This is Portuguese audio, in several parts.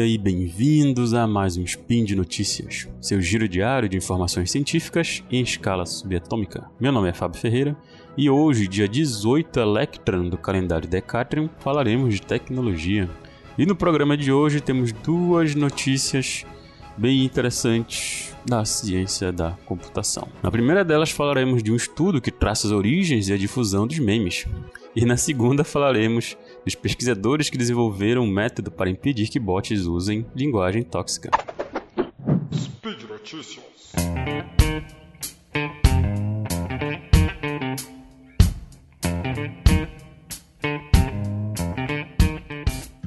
dia e bem-vindos a mais um Spin de Notícias, seu giro diário de informações científicas em escala subatômica. Meu nome é Fábio Ferreira e hoje, dia 18 Electron do calendário Decatrium, falaremos de tecnologia. E no programa de hoje temos duas notícias bem interessantes da ciência da computação. Na primeira delas falaremos de um estudo que traça as origens e a difusão dos memes. E na segunda falaremos dos pesquisadores que desenvolveram um método para impedir que bots usem linguagem tóxica. Speed Notícias.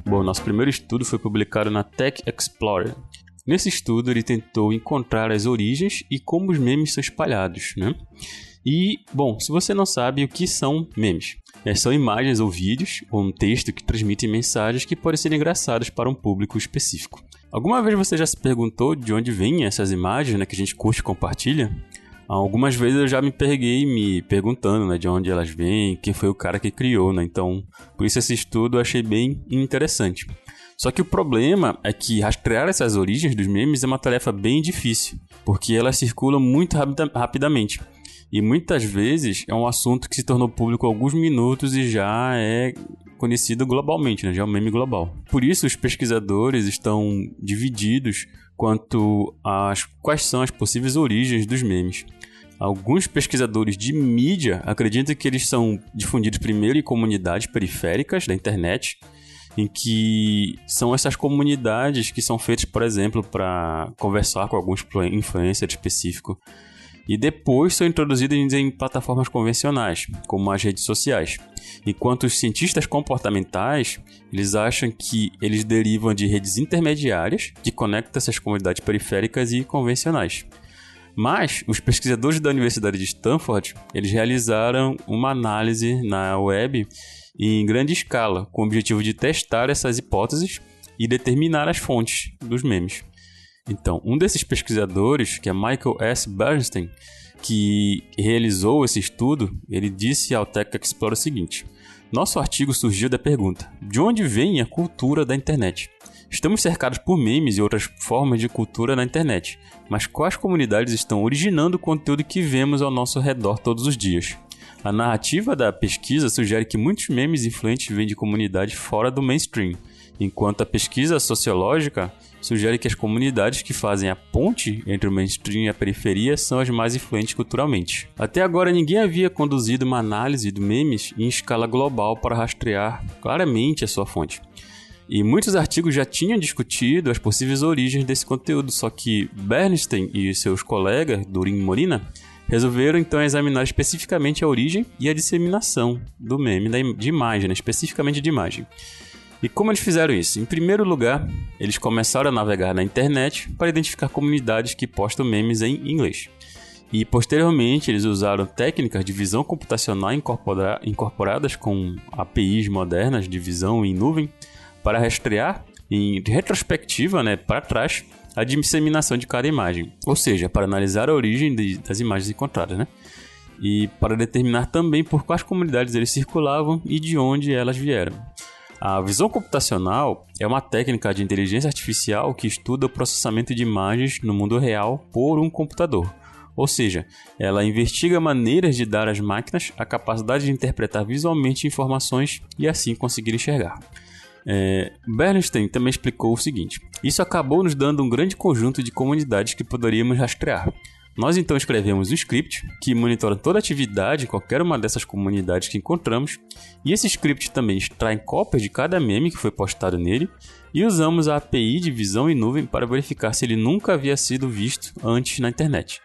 Bom, nosso primeiro estudo foi publicado na Tech Explorer. Nesse estudo, ele tentou encontrar as origens e como os memes são espalhados, né? E, bom, se você não sabe o que são memes, é, são imagens ou vídeos ou um texto que transmitem mensagens que podem ser engraçadas para um público específico. Alguma vez você já se perguntou de onde vêm essas imagens né, que a gente curte e compartilha? Algumas vezes eu já me peguei me perguntando né, de onde elas vêm, quem foi o cara que criou, né? Então, por isso esse estudo eu achei bem interessante. Só que o problema é que rastrear essas origens dos memes é uma tarefa bem difícil, porque elas circulam muito rapida rapidamente. E muitas vezes é um assunto que se tornou público há alguns minutos e já é conhecido globalmente, né? já é um meme global. Por isso, os pesquisadores estão divididos quanto a quais são as possíveis origens dos memes. Alguns pesquisadores de mídia acreditam que eles são difundidos primeiro em comunidades periféricas da internet, em que são essas comunidades que são feitas, por exemplo, para conversar com alguns influencers específicos e depois são introduzidos em plataformas convencionais, como as redes sociais. Enquanto os cientistas comportamentais, eles acham que eles derivam de redes intermediárias que conectam essas comunidades periféricas e convencionais. Mas os pesquisadores da Universidade de Stanford, eles realizaram uma análise na web em grande escala, com o objetivo de testar essas hipóteses e determinar as fontes dos memes. Então, um desses pesquisadores, que é Michael S. Bernstein, que realizou esse estudo, ele disse ao Tech Explorer o seguinte: Nosso artigo surgiu da pergunta: de onde vem a cultura da internet? Estamos cercados por memes e outras formas de cultura na internet, mas quais comunidades estão originando o conteúdo que vemos ao nosso redor todos os dias? A narrativa da pesquisa sugere que muitos memes influentes vêm de comunidades fora do mainstream, enquanto a pesquisa sociológica sugere que as comunidades que fazem a ponte entre o mainstream e a periferia são as mais influentes culturalmente. Até agora, ninguém havia conduzido uma análise de memes em escala global para rastrear claramente a sua fonte. E muitos artigos já tinham discutido as possíveis origens desse conteúdo, só que Bernstein e seus colegas, Durin e Morina, resolveram então examinar especificamente a origem e a disseminação do meme de imagem, né? especificamente de imagem. E como eles fizeram isso? Em primeiro lugar, eles começaram a navegar na internet para identificar comunidades que postam memes em inglês. E posteriormente, eles usaram técnicas de visão computacional incorpora incorporadas com APIs modernas de visão em nuvem para rastrear em retrospectiva, né, para trás, a disseminação de cada imagem. Ou seja, para analisar a origem de, das imagens encontradas, né? E para determinar também por quais comunidades eles circulavam e de onde elas vieram. A visão computacional é uma técnica de inteligência artificial que estuda o processamento de imagens no mundo real por um computador. Ou seja, ela investiga maneiras de dar às máquinas a capacidade de interpretar visualmente informações e assim conseguir enxergar. É, Bernstein também explicou o seguinte: Isso acabou nos dando um grande conjunto de comunidades que poderíamos rastrear. Nós então escrevemos um script que monitora toda a atividade em qualquer uma dessas comunidades que encontramos, e esse script também extrai cópias de cada meme que foi postado nele, e usamos a API de visão em nuvem para verificar se ele nunca havia sido visto antes na internet.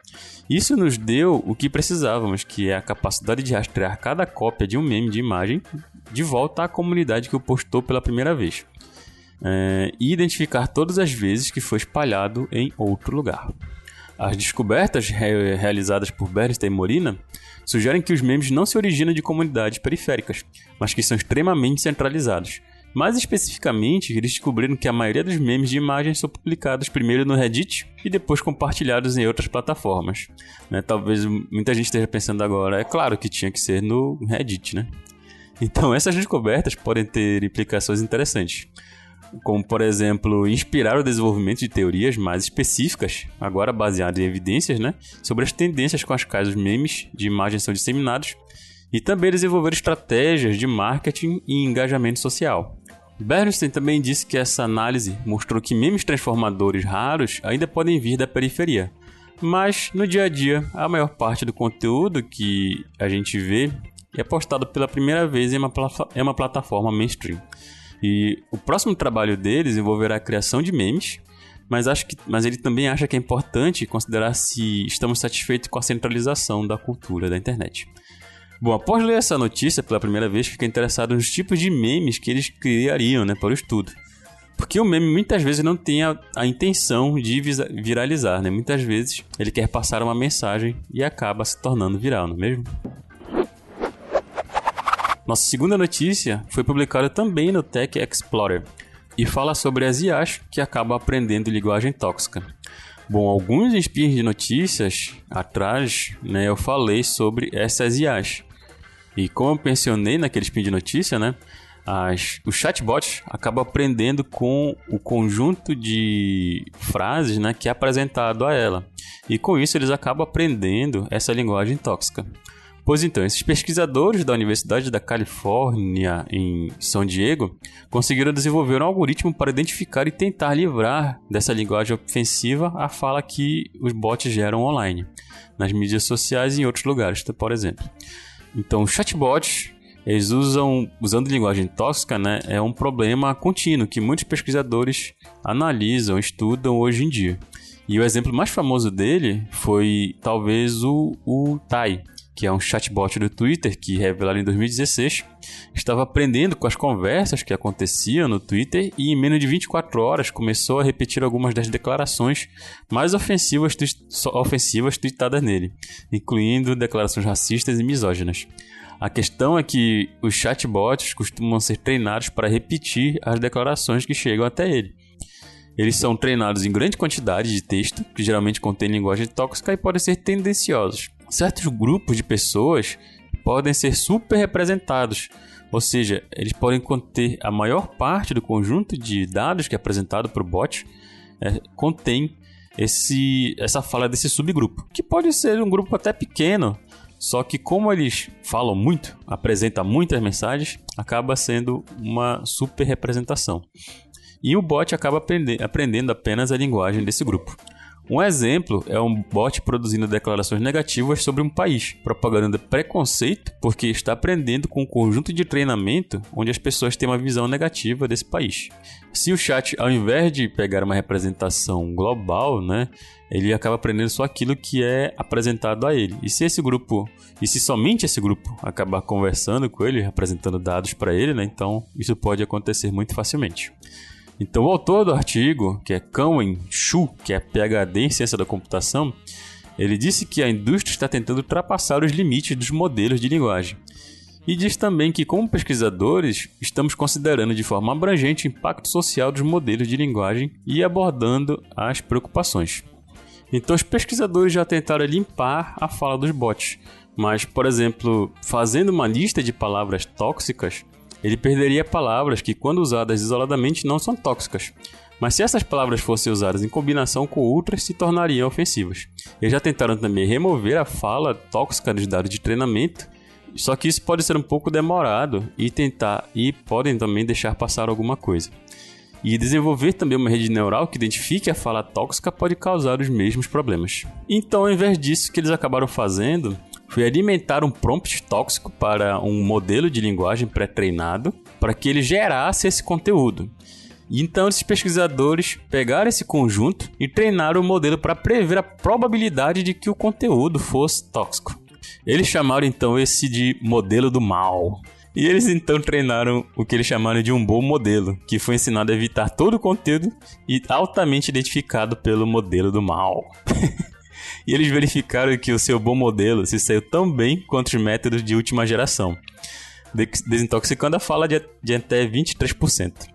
Isso nos deu o que precisávamos, que é a capacidade de rastrear cada cópia de um meme de imagem de volta à comunidade que o postou pela primeira vez. É, e identificar todas as vezes que foi espalhado em outro lugar. As descobertas re realizadas por Bernstein e Morina sugerem que os memes não se originam de comunidades periféricas, mas que são extremamente centralizados. Mais especificamente, eles descobriram que a maioria dos memes de imagens são publicados primeiro no Reddit e depois compartilhados em outras plataformas. Né? Talvez muita gente esteja pensando agora, é claro que tinha que ser no Reddit, né? Então essas descobertas podem ter implicações interessantes. como por exemplo, inspirar o desenvolvimento de teorias mais específicas, agora baseadas em evidências, né, sobre as tendências com as quais os memes de imagem são disseminados, e também desenvolver estratégias de marketing e engajamento social. Bernstein também disse que essa análise mostrou que memes transformadores raros ainda podem vir da periferia, mas no dia a dia a maior parte do conteúdo que a gente vê é postado pela primeira vez em uma, em uma plataforma mainstream. E o próximo trabalho deles envolverá a criação de memes, mas, acho que, mas ele também acha que é importante considerar se estamos satisfeitos com a centralização da cultura da internet. Bom, após ler essa notícia pela primeira vez, fiquei interessado nos tipos de memes que eles criariam né, para o estudo. Porque o meme muitas vezes não tem a, a intenção de viralizar, né? Muitas vezes ele quer passar uma mensagem e acaba se tornando viral, não é mesmo? Nossa segunda notícia foi publicada também no Tech Explorer e fala sobre as IAs que acabam aprendendo linguagem tóxica. Bom, alguns spins de notícias atrás, né, eu falei sobre essas IAs. E como eu mencionei naquele spin de notícia, né? As, o chatbot acaba aprendendo com o conjunto de frases né, que é apresentado a ela. E com isso eles acabam aprendendo essa linguagem tóxica. Pois então, esses pesquisadores da Universidade da Califórnia em São Diego conseguiram desenvolver um algoritmo para identificar e tentar livrar dessa linguagem ofensiva a fala que os bots geram online, nas mídias sociais e em outros lugares, por exemplo. Então, chatbots, eles usam, usando linguagem tóxica, né, é um problema contínuo que muitos pesquisadores analisam, estudam hoje em dia. E o exemplo mais famoso dele foi talvez o, o Tai, que é um chatbot do Twitter que revelaram em 2016, estava aprendendo com as conversas que aconteciam no Twitter e em menos de 24 horas começou a repetir algumas das declarações mais ofensivas, ofensivas tweetadas nele, incluindo declarações racistas e misóginas. A questão é que os chatbots costumam ser treinados para repetir as declarações que chegam até ele. Eles são treinados em grande quantidade de texto, que geralmente contém linguagem tóxica e podem ser tendenciosos. Certos grupos de pessoas podem ser super representados, ou seja, eles podem conter a maior parte do conjunto de dados que é apresentado para o bot, é, contém esse, essa fala desse subgrupo, que pode ser um grupo até pequeno, só que como eles falam muito, apresentam muitas mensagens, acaba sendo uma super representação. E o bot acaba aprendendo apenas a linguagem desse grupo. Um exemplo é um bot produzindo declarações negativas sobre um país, propagando preconceito porque está aprendendo com um conjunto de treinamento onde as pessoas têm uma visão negativa desse país. Se o chat, ao invés de pegar uma representação global, né, ele acaba aprendendo só aquilo que é apresentado a ele. E se esse grupo, e se somente esse grupo acabar conversando com ele, apresentando dados para ele, né, então isso pode acontecer muito facilmente. Então, o autor do artigo, que é Kanwen Shu, que é PhD em ciência da computação, ele disse que a indústria está tentando ultrapassar os limites dos modelos de linguagem. E diz também que, como pesquisadores, estamos considerando de forma abrangente o impacto social dos modelos de linguagem e abordando as preocupações. Então, os pesquisadores já tentaram limpar a fala dos bots, mas, por exemplo, fazendo uma lista de palavras tóxicas, ele perderia palavras que, quando usadas isoladamente, não são tóxicas. Mas se essas palavras fossem usadas em combinação com outras, se tornariam ofensivas. Eles já tentaram também remover a fala tóxica dos dados de treinamento, só que isso pode ser um pouco demorado e tentar e podem também deixar passar alguma coisa. E desenvolver também uma rede neural que identifique a fala tóxica pode causar os mesmos problemas. Então, ao invés disso, o que eles acabaram fazendo foi alimentar um prompt tóxico para um modelo de linguagem pré-treinado para que ele gerasse esse conteúdo. Então, esses pesquisadores pegaram esse conjunto e treinaram o modelo para prever a probabilidade de que o conteúdo fosse tóxico. Eles chamaram então esse de modelo do mal. E eles então treinaram o que eles chamaram de um bom modelo, que foi ensinado a evitar todo o conteúdo e altamente identificado pelo modelo do mal. e eles verificaram que o seu bom modelo se saiu tão bem quanto os métodos de última geração, desintoxicando a fala de, de até 23%.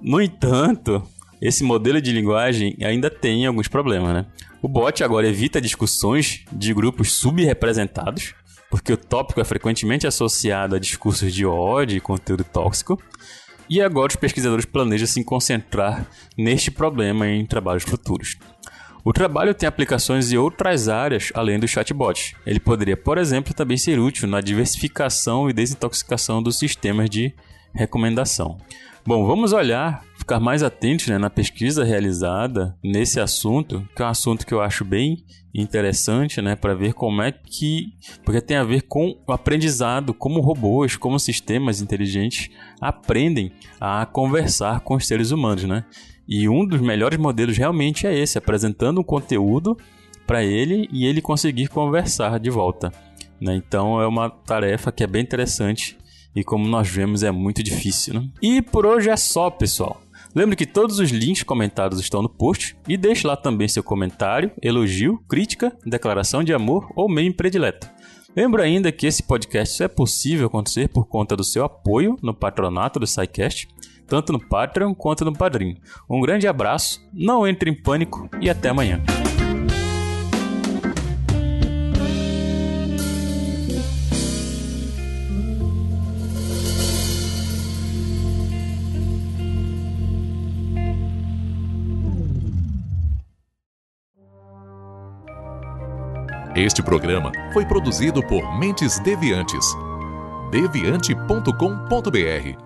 No entanto, esse modelo de linguagem ainda tem alguns problemas, né? O bot agora evita discussões de grupos subrepresentados, porque o tópico é frequentemente associado a discursos de ódio e conteúdo tóxico. e agora os pesquisadores planejam se concentrar neste problema em trabalhos futuros. O trabalho tem aplicações em outras áreas além do chatbot. Ele poderia, por exemplo, também ser útil na diversificação e desintoxicação dos sistemas de recomendação. Bom, vamos olhar, ficar mais atentos né, na pesquisa realizada nesse assunto, que é um assunto que eu acho bem interessante, né, para ver como é que, porque tem a ver com o aprendizado, como robôs, como sistemas inteligentes aprendem a conversar com os seres humanos, né? E um dos melhores modelos realmente é esse, apresentando um conteúdo para ele e ele conseguir conversar de volta. Né? Então é uma tarefa que é bem interessante e como nós vemos é muito difícil. Né? E por hoje é só, pessoal. Lembre que todos os links comentados estão no post e deixe lá também seu comentário, elogio, crítica, declaração de amor ou meme predileto. Lembro ainda que esse podcast só é possível acontecer por conta do seu apoio no patronato do SciCast tanto no Patreon quanto no Padrim. Um grande abraço, não entre em pânico e até amanhã. Este programa foi produzido por Mentes Deviantes. deviante.com.br